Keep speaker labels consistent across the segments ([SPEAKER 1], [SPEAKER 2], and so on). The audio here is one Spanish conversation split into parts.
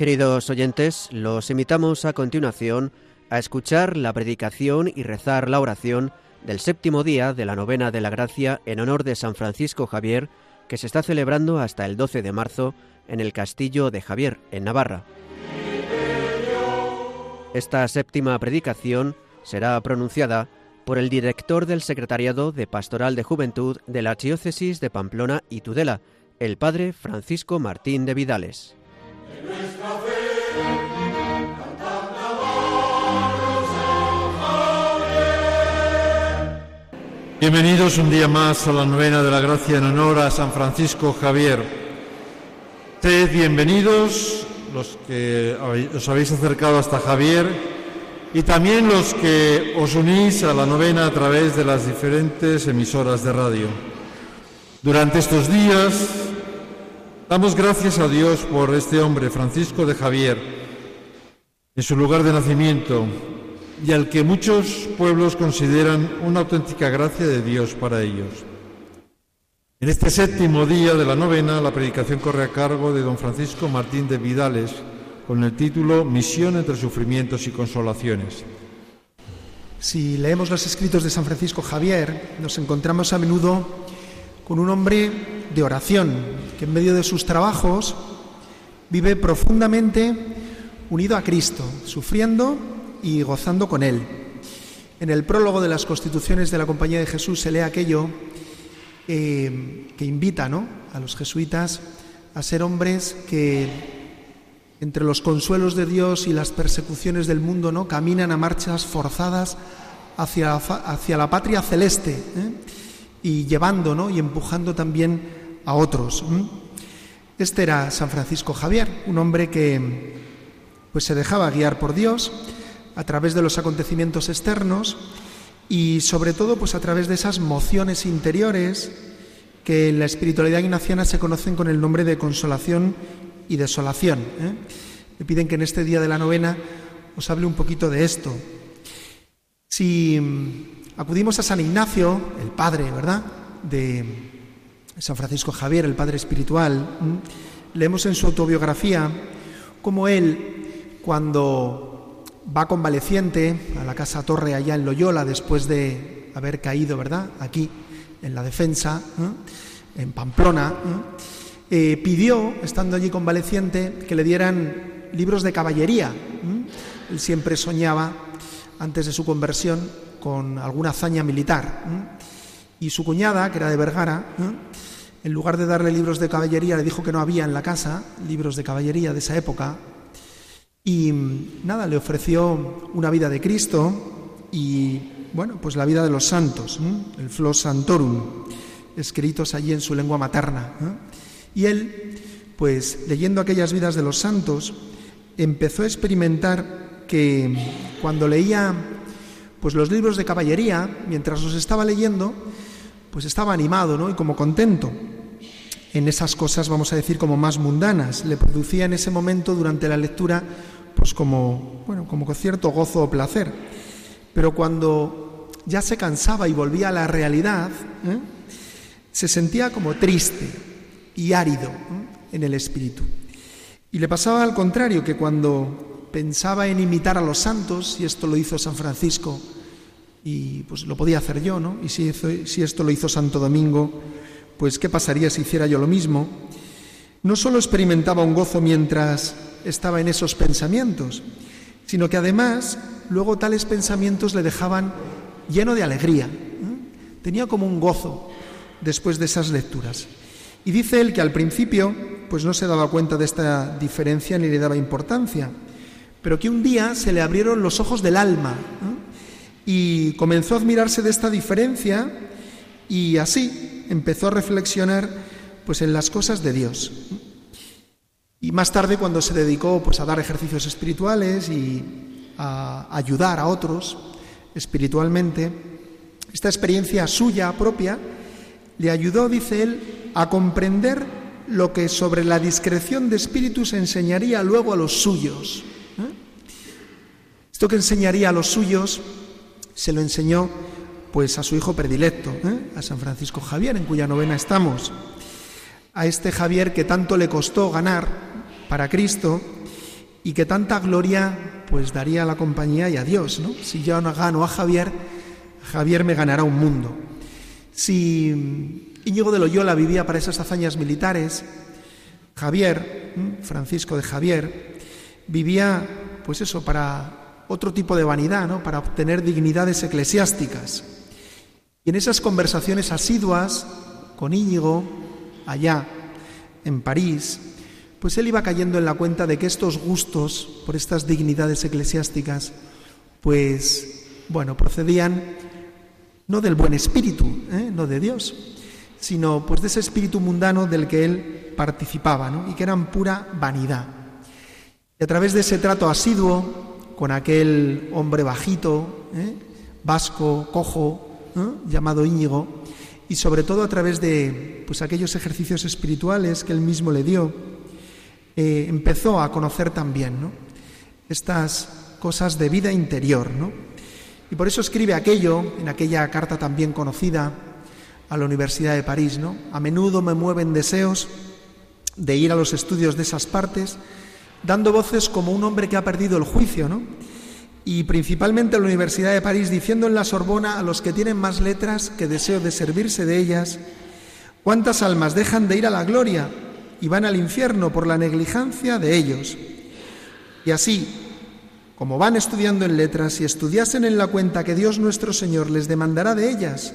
[SPEAKER 1] Queridos oyentes, los invitamos a continuación a escuchar la predicación y rezar la oración del séptimo día de la novena de la gracia en honor de San Francisco Javier, que se está celebrando hasta el 12 de marzo en el Castillo de Javier, en Navarra. Esta séptima predicación será pronunciada por el director del Secretariado de Pastoral de Juventud de la Archidiócesis de Pamplona y Tudela, el padre Francisco Martín de Vidales.
[SPEAKER 2] Bienvenidos un día más a la novena de la gracia en honor a San Francisco Javier. Sed bienvenidos los que os habéis acercado hasta Javier y también los que os unís a la novena a través de las diferentes emisoras de radio. Durante estos días damos gracias a Dios por este hombre, Francisco de Javier, en su lugar de nacimiento, y al que muchos pueblos consideran una auténtica gracia de Dios para ellos. En este séptimo día de la novena, la predicación corre a cargo de don Francisco Martín de Vidales, con el título Misión entre sufrimientos y consolaciones.
[SPEAKER 3] Si leemos los escritos de San Francisco Javier, nos encontramos a menudo con un hombre de oración, que en medio de sus trabajos vive profundamente unido a Cristo, sufriendo y gozando con Él. En el prólogo de las Constituciones de la Compañía de Jesús se lee aquello eh, que invita ¿no? a los jesuitas a ser hombres que entre los consuelos de Dios y las persecuciones del mundo no caminan a marchas forzadas hacia, hacia la patria celeste ¿eh? y llevando ¿no? y empujando también a otros. Este era San Francisco Javier, un hombre que pues se dejaba guiar por Dios a través de los acontecimientos externos y sobre todo pues a través de esas mociones interiores que en la espiritualidad ignaciana se conocen con el nombre de consolación y desolación. ¿eh? Me piden que en este día de la novena os hable un poquito de esto. Si mm, acudimos a San Ignacio, el padre, ¿verdad? De San Francisco Javier, el padre espiritual, leemos en su autobiografía cómo él, cuando va convaleciente a la Casa Torre allá en Loyola después de haber caído, ¿verdad? Aquí, en la defensa, ¿eh? en Pamplona. ¿eh? Eh, pidió, estando allí convaleciente, que le dieran libros de caballería. Él siempre soñaba, antes de su conversión, con alguna hazaña militar. Y su cuñada, que era de Vergara, en lugar de darle libros de caballería, le dijo que no había en la casa libros de caballería de esa época, y nada, le ofreció una vida de Cristo y, bueno, pues la vida de los santos, el Flos Santorum, escritos allí en su lengua materna. Y él, pues leyendo aquellas vidas de los santos, empezó a experimentar que cuando leía pues los libros de caballería, mientras los estaba leyendo, pues estaba animado, ¿no? Y como contento en esas cosas, vamos a decir, como más mundanas. Le producía en ese momento, durante la lectura, pues como, bueno, como cierto gozo o placer. Pero cuando ya se cansaba y volvía a la realidad, ¿eh? se sentía como triste y árido ¿eh? en el espíritu. Y le pasaba al contrario, que cuando pensaba en imitar a los santos, y esto lo hizo San Francisco, y pues lo podía hacer yo, ¿no? Y si esto lo hizo Santo Domingo, pues ¿qué pasaría si hiciera yo lo mismo? No solo experimentaba un gozo mientras estaba en esos pensamientos, sino que además luego tales pensamientos le dejaban lleno de alegría. Tenía como un gozo después de esas lecturas. Y dice él que al principio pues no se daba cuenta de esta diferencia ni le daba importancia, pero que un día se le abrieron los ojos del alma y comenzó a admirarse de esta diferencia y así empezó a reflexionar pues en las cosas de Dios. Y más tarde cuando se dedicó pues a dar ejercicios espirituales y a ayudar a otros espiritualmente, esta experiencia suya propia le ayudó, dice él, a comprender lo que sobre la discreción de espíritus enseñaría luego a los suyos. ¿eh? Esto que enseñaría a los suyos se lo enseñó pues a su hijo predilecto, ¿eh? a San Francisco Javier, en cuya novena estamos. A este Javier que tanto le costó ganar para Cristo y que tanta gloria pues daría a la compañía y a Dios, ¿no? Si yo no gano a Javier, Javier me ganará un mundo. Si Íñigo de Loyola vivía para esas hazañas militares, Javier, Francisco de Javier, vivía pues eso para otro tipo de vanidad, ¿no? Para obtener dignidades eclesiásticas. Y en esas conversaciones asiduas con Íñigo, allá en París, pues él iba cayendo en la cuenta de que estos gustos por estas dignidades eclesiásticas, pues, bueno, procedían no del buen espíritu, ¿eh? no de Dios, sino pues de ese espíritu mundano del que él participaba, ¿no? y que eran pura vanidad. Y a través de ese trato asiduo con aquel hombre bajito, ¿eh? vasco, cojo, llamado Íñigo, y sobre todo a través de pues aquellos ejercicios espirituales que él mismo le dio, eh, empezó a conocer también estas cosas de vida interior. ¿no? Y por eso escribe aquello, en aquella carta también conocida a la Universidad de París. ¿no? A menudo me mueven deseos de ir a los estudios de esas partes, dando voces como un hombre que ha perdido el juicio, ¿no? Y principalmente la Universidad de París, diciendo en la Sorbona a los que tienen más letras que deseo de servirse de ellas, ¿cuántas almas dejan de ir a la gloria y van al infierno por la negligencia de ellos. Y así, como van estudiando en letras y estudiasen en la cuenta que Dios nuestro Señor les demandará de ellas,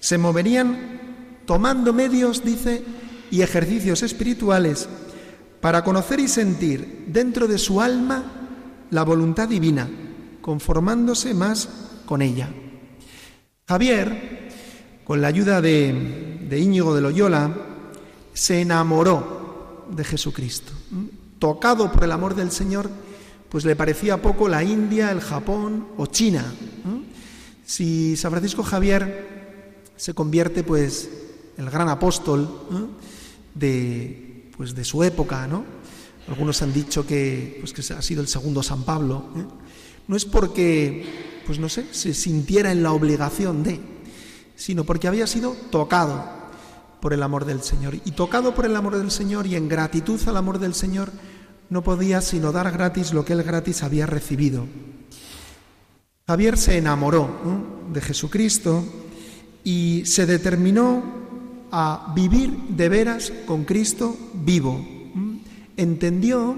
[SPEAKER 3] se moverían tomando medios, dice, y ejercicios espirituales para conocer y sentir dentro de su alma la voluntad divina, conformándose más con ella. Javier, con la ayuda de, de Íñigo de Loyola, se enamoró de Jesucristo. Tocado por el amor del Señor, pues le parecía poco la India, el Japón o China. Si San Francisco Javier se convierte, pues, el gran apóstol de, pues, de su época, ¿no? Algunos han dicho que, pues, que ha sido el segundo San Pablo. ¿eh? No es porque, pues no sé, se sintiera en la obligación de, sino porque había sido tocado por el amor del Señor. Y tocado por el amor del Señor y en gratitud al amor del Señor, no podía sino dar gratis lo que él gratis había recibido. Javier se enamoró de Jesucristo y se determinó a vivir de veras con Cristo vivo. Entendió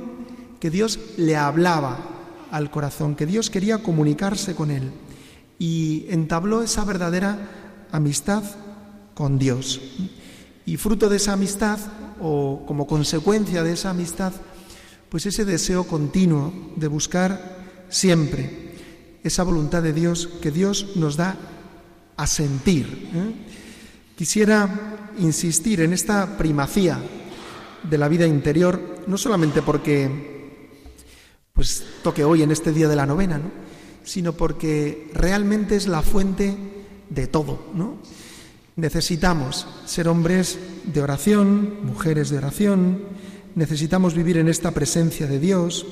[SPEAKER 3] que Dios le hablaba al corazón, que Dios quería comunicarse con él y entabló esa verdadera amistad con Dios. Y fruto de esa amistad, o como consecuencia de esa amistad, pues ese deseo continuo de buscar siempre esa voluntad de Dios que Dios nos da a sentir. ¿eh? Quisiera insistir en esta primacía de la vida interior, no solamente porque pues toque hoy en este día de la novena, sino porque realmente es la fuente de todo, ¿no? Necesitamos ser hombres de oración, mujeres de oración, necesitamos vivir en esta presencia de Dios,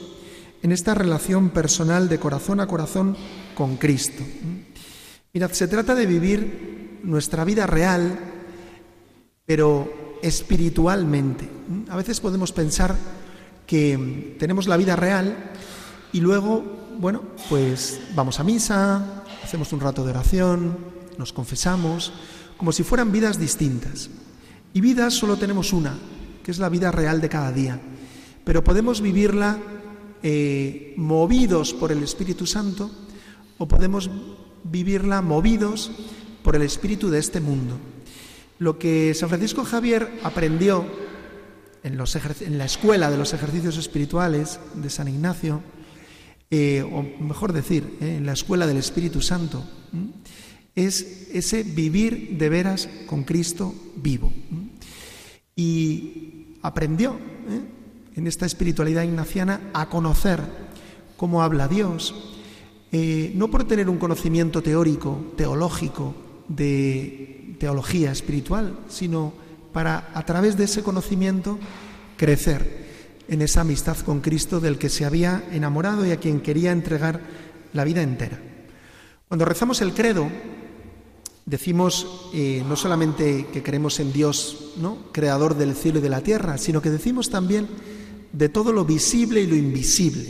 [SPEAKER 3] en esta relación personal de corazón a corazón con Cristo. Mirad, se trata de vivir nuestra vida real, pero espiritualmente. A veces podemos pensar que tenemos la vida real y luego, bueno, pues vamos a misa, hacemos un rato de oración, nos confesamos, como si fueran vidas distintas. Y vidas solo tenemos una, que es la vida real de cada día. Pero podemos vivirla eh, movidos por el Espíritu Santo o podemos vivirla movidos por el Espíritu de este mundo. Lo que San Francisco Javier aprendió en, la escuela de los ejercicios espirituales de San Ignacio, eh, o mejor decir, eh, en la escuela del Espíritu Santo, es ese vivir de veras con Cristo vivo. Y aprendió ¿eh? en esta espiritualidad ignaciana a conocer cómo habla Dios, no por tener un conocimiento teórico, teológico, de teología espiritual, sino para a través de ese conocimiento crecer en esa amistad con Cristo del que se había enamorado y a quien quería entregar la vida entera. Cuando rezamos el credo, decimos eh, no solamente que creemos en Dios, ¿no? creador del cielo y de la tierra, sino que decimos también de todo lo visible y lo invisible.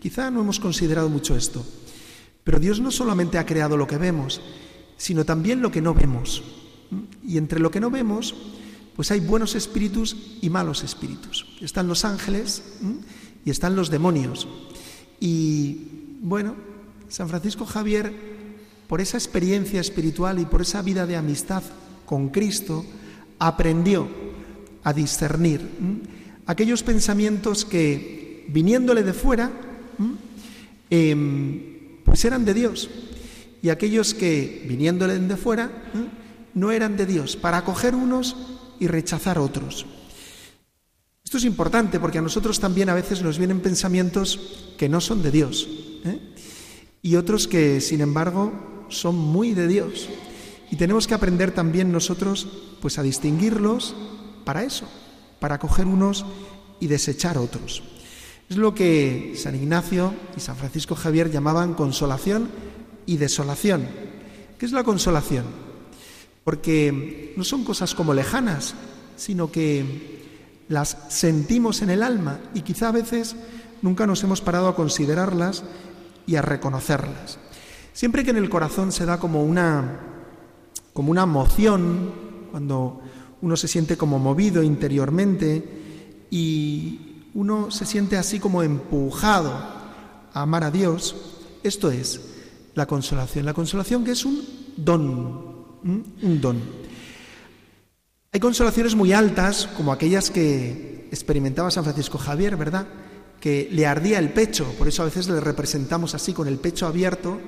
[SPEAKER 3] Quizá no hemos considerado mucho esto, pero Dios no solamente ha creado lo que vemos, sino también lo que no vemos. Y entre lo que no vemos, pues hay buenos espíritus y malos espíritus. Están los ángeles y están los demonios. Y bueno, San Francisco Javier, por esa experiencia espiritual y por esa vida de amistad con Cristo, aprendió a discernir aquellos pensamientos que, viniéndole de fuera, em, pues eran de Dios, y aquellos que, viniéndole de fuera, no eran de Dios, para acoger unos y rechazar otros. Esto es importante porque a nosotros también a veces nos vienen pensamientos que no son de Dios ¿eh? y otros que, sin embargo, son muy de Dios. Y tenemos que aprender también nosotros pues a distinguirlos para eso, para coger unos y desechar otros. Es lo que San Ignacio y San Francisco Javier llamaban consolación y desolación. ¿Qué es la consolación? Porque no son cosas como lejanas, sino que las sentimos en el alma y quizá a veces nunca nos hemos parado a considerarlas y a reconocerlas. Siempre que en el corazón se da como una como una moción, cuando uno se siente como movido interiormente y uno se siente así como empujado a amar a Dios, esto es la consolación. La consolación que es un don, un don. Hay consolaciones muy altas, como aquellas que experimentaba San Francisco Javier, ¿verdad? Que le ardía el pecho, por eso a veces le representamos así, con el pecho abierto,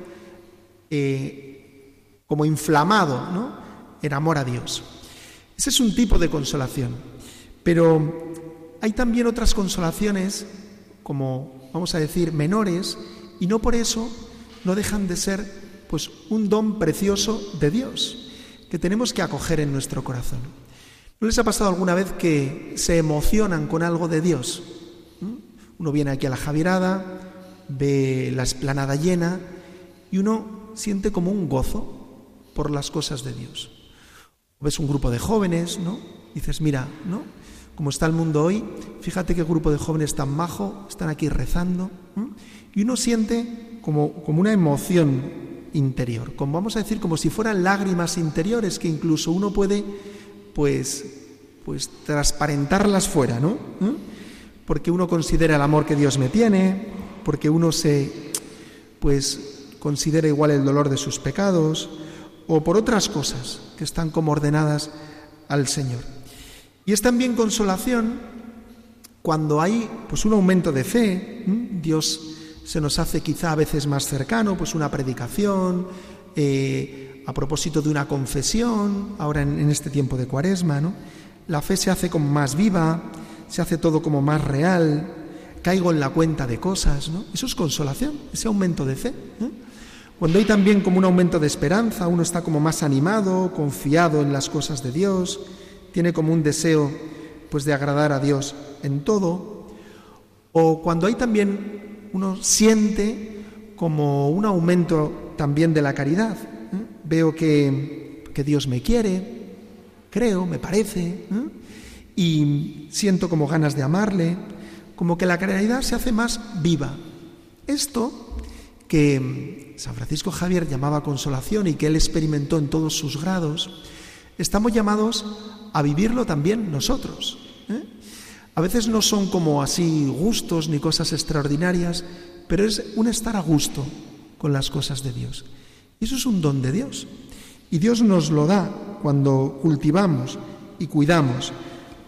[SPEAKER 3] eh, como inflamado, ¿no? En amor a Dios. Ese es un tipo de consolación. Pero hay también otras consolaciones, como vamos a decir, menores, y no por eso no dejan de ser pues un don precioso de Dios que tenemos que acoger en nuestro corazón. ¿No les ha pasado alguna vez que se emocionan con algo de Dios? ¿Mm? Uno viene aquí a la Javierada, ve la esplanada llena y uno siente como un gozo por las cosas de Dios. ves un grupo de jóvenes, ¿no? Dices, mira, ¿no? Como está el mundo hoy, fíjate qué grupo de jóvenes tan majo, están aquí rezando. Y uno siente como, como una emoción interior, como vamos a decir, como si fueran lágrimas interiores que incluso uno puede, pues, pues transparentarlas fuera, ¿no? ¿Eh? Porque uno considera el amor que Dios me tiene, porque uno se, pues, considera igual el dolor de sus pecados, o por otras cosas que están como ordenadas al Señor. Y es también consolación cuando hay, pues, un aumento de fe. Dios se nos hace quizá a veces más cercano, pues una predicación, eh, a propósito de una confesión, ahora en, este tiempo de cuaresma, ¿no? La fe se hace como más viva, se hace todo como más real, caigo en la cuenta de cosas, ¿no? Eso es consolación, ese aumento de fe. Cuando hay también como un aumento de esperanza, uno está como más animado, confiado en las cosas de Dios, tiene como un deseo pues de agradar a Dios en todo. O cuando hay también uno siente como un aumento también de la caridad. ¿eh? Veo que, que, Dios me quiere, creo, me parece, ¿eh? y siento como ganas de amarle, como que la caridad se hace más viva. Esto que San Francisco Javier llamaba consolación y que él experimentó en todos sus grados, estamos llamados a vivirlo también nosotros. ¿eh? A veces no son como así gustos ni cosas extraordinarias, pero es un estar a gusto con las cosas de Dios. Y eso es un don de Dios. Y Dios nos lo da cuando cultivamos y cuidamos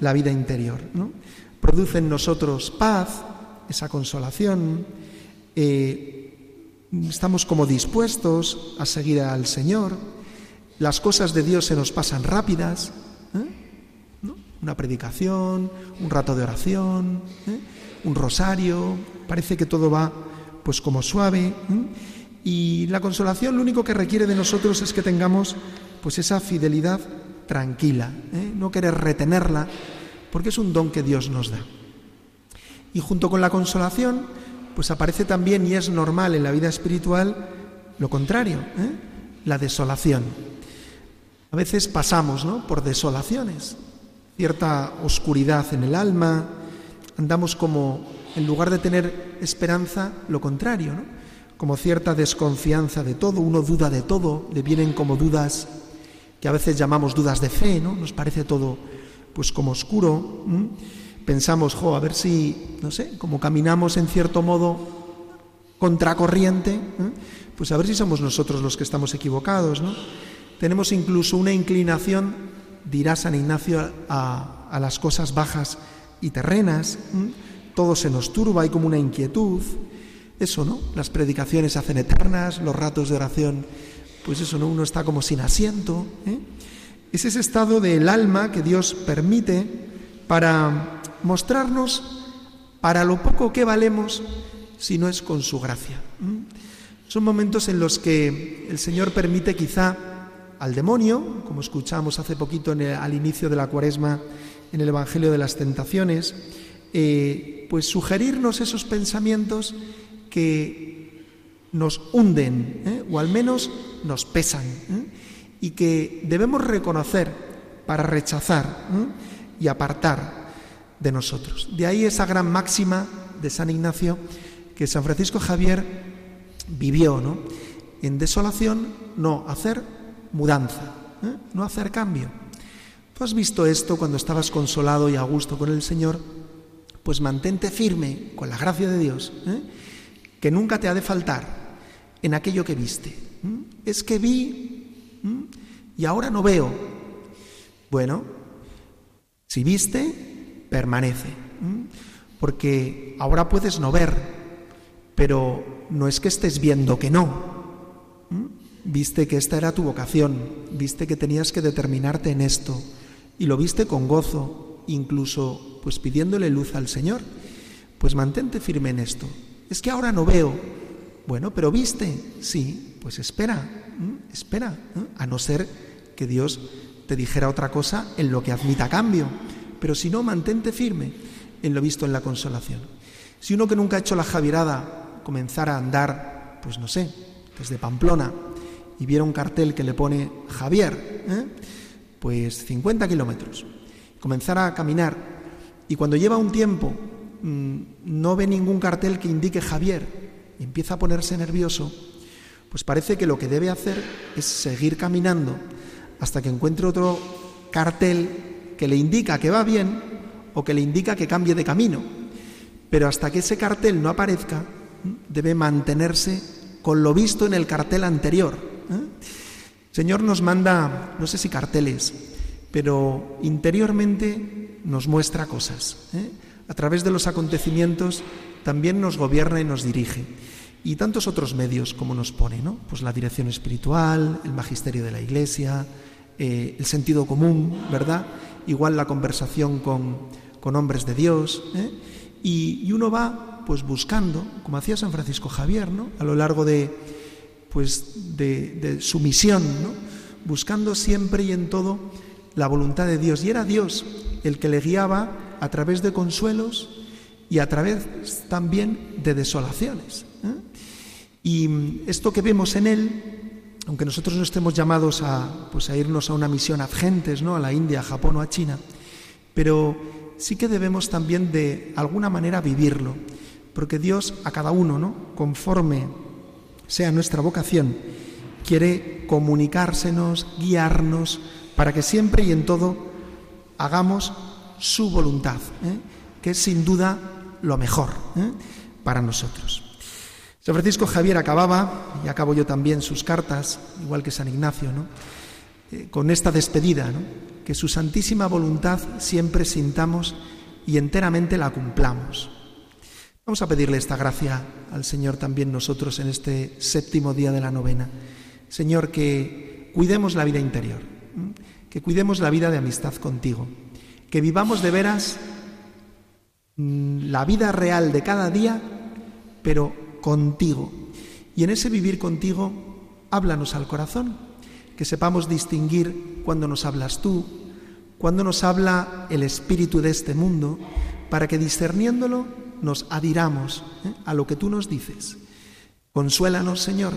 [SPEAKER 3] la vida interior. ¿no? Produce en nosotros paz, esa consolación, eh, estamos como dispuestos a seguir al Señor, las cosas de Dios se nos pasan rápidas. Una predicación, un rato de oración, ¿eh? un rosario, parece que todo va pues como suave. ¿eh? Y la consolación lo único que requiere de nosotros es que tengamos pues esa fidelidad tranquila, ¿eh? no querer retenerla, porque es un don que Dios nos da. Y junto con la consolación, pues aparece también, y es normal en la vida espiritual, lo contrario, la desolación. A veces pasamos ¿no? por desolaciones, cierta oscuridad en el alma, andamos como, en lugar de tener esperanza, lo contrario, ¿no? como cierta desconfianza de todo, uno duda de todo, le vienen como dudas que a veces llamamos dudas de fe, ¿no? Nos parece todo pues como oscuro. Pensamos, jo, a ver si, no sé, como caminamos en cierto modo contracorriente, pues a ver si somos nosotros los que estamos equivocados, ¿no? Tenemos incluso una inclinación, dirá San Ignacio, a, las cosas bajas y terrenas. Todo se nos turba, hay como una inquietud. Eso, ¿no? Las predicaciones hacen eternas, los ratos de oración pues eso, ¿no? uno está como sin asiento. ¿eh? Es ese estado del alma que Dios permite para mostrarnos para lo poco que valemos si no es con su gracia. Son momentos en los que el Señor permite quizá al demonio, como escuchamos hace poquito al inicio de la cuaresma en el Evangelio de las Tentaciones, eh, pues sugerirnos esos pensamientos que nos hunden, ¿eh? o al menos nos pesan, ¿eh? y que debemos reconocer para rechazar y apartar de nosotros. De ahí esa gran máxima de San Ignacio que San Francisco Javier vivió, ¿no? En desolación, no hacer mudanza, no hacer cambio. Tú has visto esto cuando estabas consolado y a gusto con el Señor, pues mantente firme con la gracia de Dios, que nunca te ha de faltar en aquello que viste. Es que vi y ahora no veo. Bueno, si viste, permanece. Porque ahora puedes no ver, pero no es que estés viendo que no. Viste que esta era tu vocación, viste que tenías que determinarte en esto y lo viste con gozo, incluso pues pidiéndole luz al Señor. Pues mantente firme en esto. Es que ahora no veo, bueno, pero viste, sí, pues espera, espera, a no ser que Dios te dijera otra cosa en lo que admita cambio. Pero si no, mantente firme en lo visto en la consolación. Si uno que nunca ha hecho la javierada comenzara a andar, pues no sé, desde Pamplona y viera un cartel que le pone Javier, ¿eh? pues 50 kilómetros, comenzara a caminar y cuando lleva un tiempo mm, no ve ningún cartel que indique Javier, empieza a ponerse nervioso, pues parece que lo que debe hacer es seguir caminando hasta que encuentre otro cartel que le indica que va bien o que le indica que cambie de camino. Pero hasta que ese cartel no aparezca, debe mantenerse con lo visto en el cartel anterior. ¿Eh? Señor nos manda, no sé si carteles, pero interiormente nos muestra cosas. ¿eh? A través de los acontecimientos también nos gobierna y nos dirige y tantos otros medios como nos pone, ¿no? Pues la dirección espiritual, el magisterio de la Iglesia, eh, el sentido común, ¿verdad? Igual la conversación con, con hombres de Dios, ¿eh? y, uno va pues buscando, como hacía San Francisco Javier, ¿no? A lo largo de pues de, de su misión, ¿no? Buscando siempre y en todo la voluntad de Dios. Y era Dios el que le guiaba a través de consuelos y a través también de desolaciones. ¿eh? Y esto que vemos en él, aunque nosotros no estemos llamados a, pues a irnos a una misión ad gentes, ¿no? a la India, a Japón o a China, pero sí que debemos también de alguna manera vivirlo, porque Dios a cada uno, ¿no? conforme sea nuestra vocación, quiere comunicársenos, guiarnos, para que siempre y en todo hagamos su voluntad, ¿eh? que es sin duda lo mejor ¿eh? para nosotros. San Francisco Javier acababa, y acabo yo también sus cartas, igual que San Ignacio, ¿no? Eh, con esta despedida, que su santísima voluntad siempre sintamos y enteramente la cumplamos. Vamos a pedirle esta gracia al Señor también nosotros en este séptimo día de la novena. Señor, que cuidemos la vida interior, que cuidemos la vida de amistad contigo, que vivamos de veras mm, la vida real de cada día, pero contigo. Y en ese vivir contigo, háblanos al corazón, que sepamos distinguir cuando nos hablas tú, cuando nos habla el espíritu de este mundo, para que discerniéndolo nos adhiramos ¿eh? a lo que tú nos dices. Consuélanos, Señor,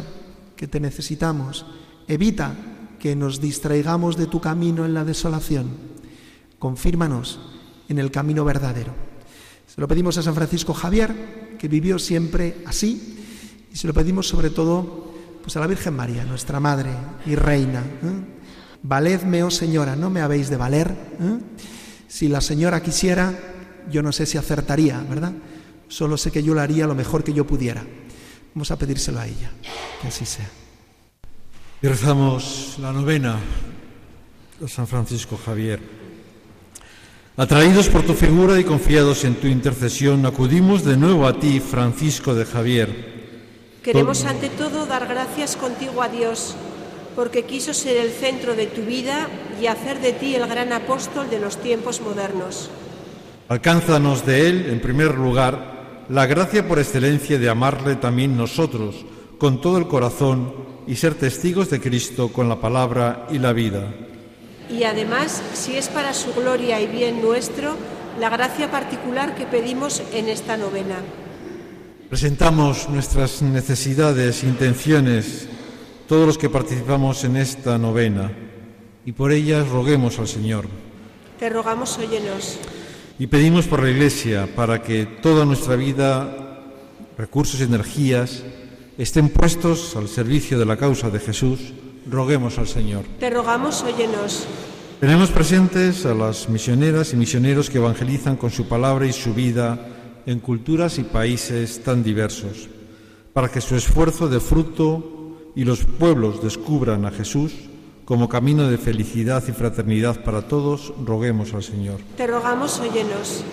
[SPEAKER 3] que te necesitamos. Evita que nos distraigamos de tu camino en la desolación. Confírmanos en el camino verdadero. Se lo pedimos a San Francisco Javier, que vivió siempre así, y se lo pedimos sobre todo pues a la Virgen María, nuestra Madre y Reina. ¿eh? Valedme, oh Señora, no me habéis de valer. ¿eh? Si la Señora quisiera, yo no sé si acertaría, ¿verdad? Solo sé que yo lo haría lo mejor que yo pudiera. Vamos a pedírselo a ella, que así sea.
[SPEAKER 2] Y rezamos la novena de San Francisco Javier. Atraídos por tu figura y confiados en tu intercesión, acudimos de nuevo a ti, Francisco de Javier.
[SPEAKER 4] Queremos ante todo dar gracias contigo a Dios, porque quiso ser el centro de tu vida y hacer de ti el gran apóstol de los tiempos modernos.
[SPEAKER 2] Alcánzanos de Él, en primer lugar, la gracia por excelencia de amarle también nosotros, con todo el corazón, y ser testigos de Cristo con la palabra y la vida.
[SPEAKER 4] Y además, si es para su gloria y bien nuestro, la gracia particular que pedimos en esta novena.
[SPEAKER 2] Presentamos nuestras necesidades, intenciones, todos los que participamos en esta novena, y por ellas roguemos al Señor.
[SPEAKER 4] Te rogamos, óyenos.
[SPEAKER 2] Y pedimos por la Iglesia para que toda nuestra vida, recursos y energías estén puestos al servicio de la causa de Jesús. Roguemos al Señor.
[SPEAKER 4] Te rogamos, óyenos.
[SPEAKER 2] Tenemos presentes a las misioneras y misioneros que evangelizan con su palabra y su vida en culturas y países tan diversos, para que su esfuerzo de fruto y los pueblos descubran a Jesús como camino de felicidad y fraternidad para todos, roguemos al Señor.
[SPEAKER 4] Te rogamos, óyenos.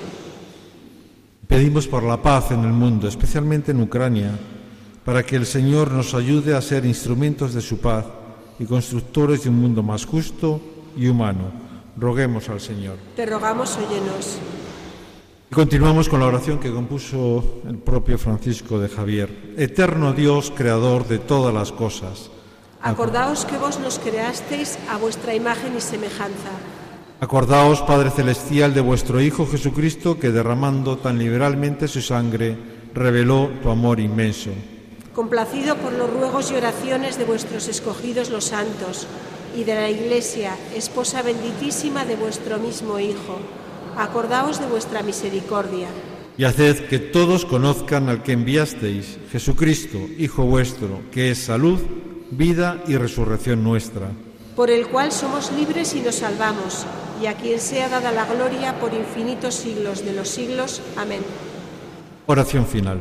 [SPEAKER 2] Pedimos por la paz en el mundo, especialmente en Ucrania, para que el Señor nos ayude a ser instrumentos de su paz y constructores de un mundo más justo y humano. Roguemos al Señor.
[SPEAKER 4] Te rogamos, óyenos.
[SPEAKER 2] Y continuamos con la oración que compuso el propio Francisco de Javier. Eterno Dios, creador de todas las cosas
[SPEAKER 4] Acordaos que vos nos creasteis a vuestra imagen y semejanza.
[SPEAKER 2] Acordaos, Padre Celestial, de vuestro Hijo Jesucristo, que derramando tan liberalmente su sangre, reveló tu amor inmenso.
[SPEAKER 4] Complacido por los ruegos y oraciones de vuestros escogidos los santos y de la Iglesia, esposa benditísima de vuestro mismo Hijo, acordaos de vuestra misericordia.
[SPEAKER 2] Y haced que todos conozcan al que enviasteis, Jesucristo, Hijo vuestro, que es salud, vida y resurrección nuestra.
[SPEAKER 4] Por el cual somos libres y nos salvamos, y a quien sea dada la gloria por infinitos siglos de los siglos. Amén.
[SPEAKER 2] Oración final.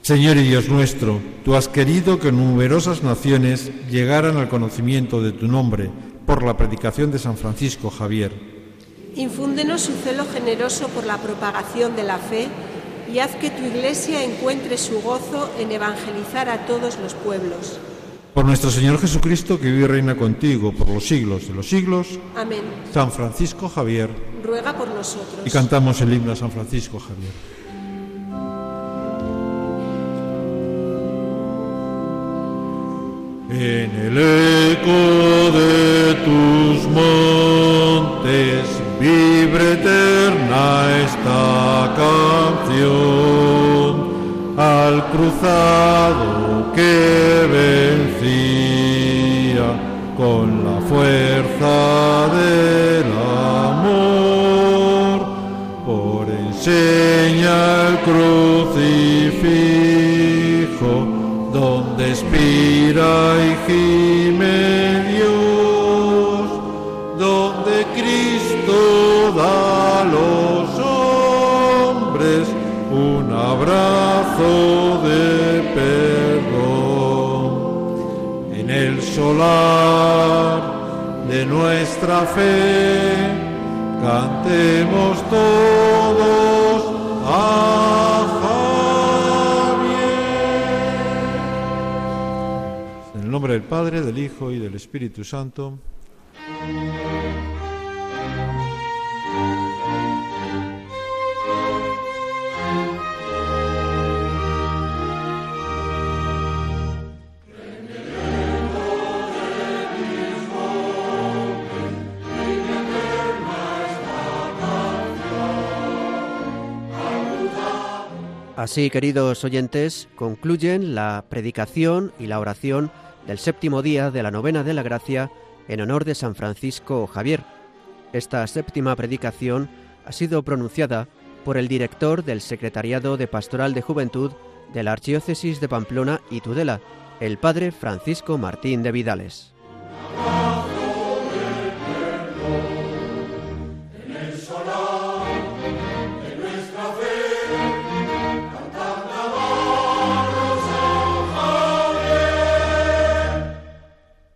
[SPEAKER 2] Señor y Dios nuestro, tú has querido que numerosas naciones llegaran al conocimiento de tu nombre por la predicación de San Francisco Javier.
[SPEAKER 4] Infúndenos su celo generoso por la propagación de la fe y haz que tu Iglesia encuentre su gozo en evangelizar a todos los pueblos.
[SPEAKER 2] Por nuestro Señor Jesucristo, que vive y reina contigo por los siglos de los siglos.
[SPEAKER 4] Amén.
[SPEAKER 2] San Francisco Javier.
[SPEAKER 4] Ruega por nosotros.
[SPEAKER 2] Y cantamos el himno a San Francisco Javier. En el eco de tus montes vibre eterna esta canción al cruzado que vencía con la fuerza del amor. Por enseña el crucifijo donde expira y gime Dios donde Cristo da los hombres un abrazo solar de nuestra fe. Cantemos todos a Javier. En el nombre del Padre, del Hijo y del Espíritu Santo.
[SPEAKER 1] Así, queridos oyentes, concluyen la predicación y la oración del séptimo día de la novena de la gracia en honor de San Francisco Javier. Esta séptima predicación ha sido pronunciada por el director del Secretariado de Pastoral de Juventud de la Archidiócesis de Pamplona y Tudela, el padre Francisco Martín de Vidales.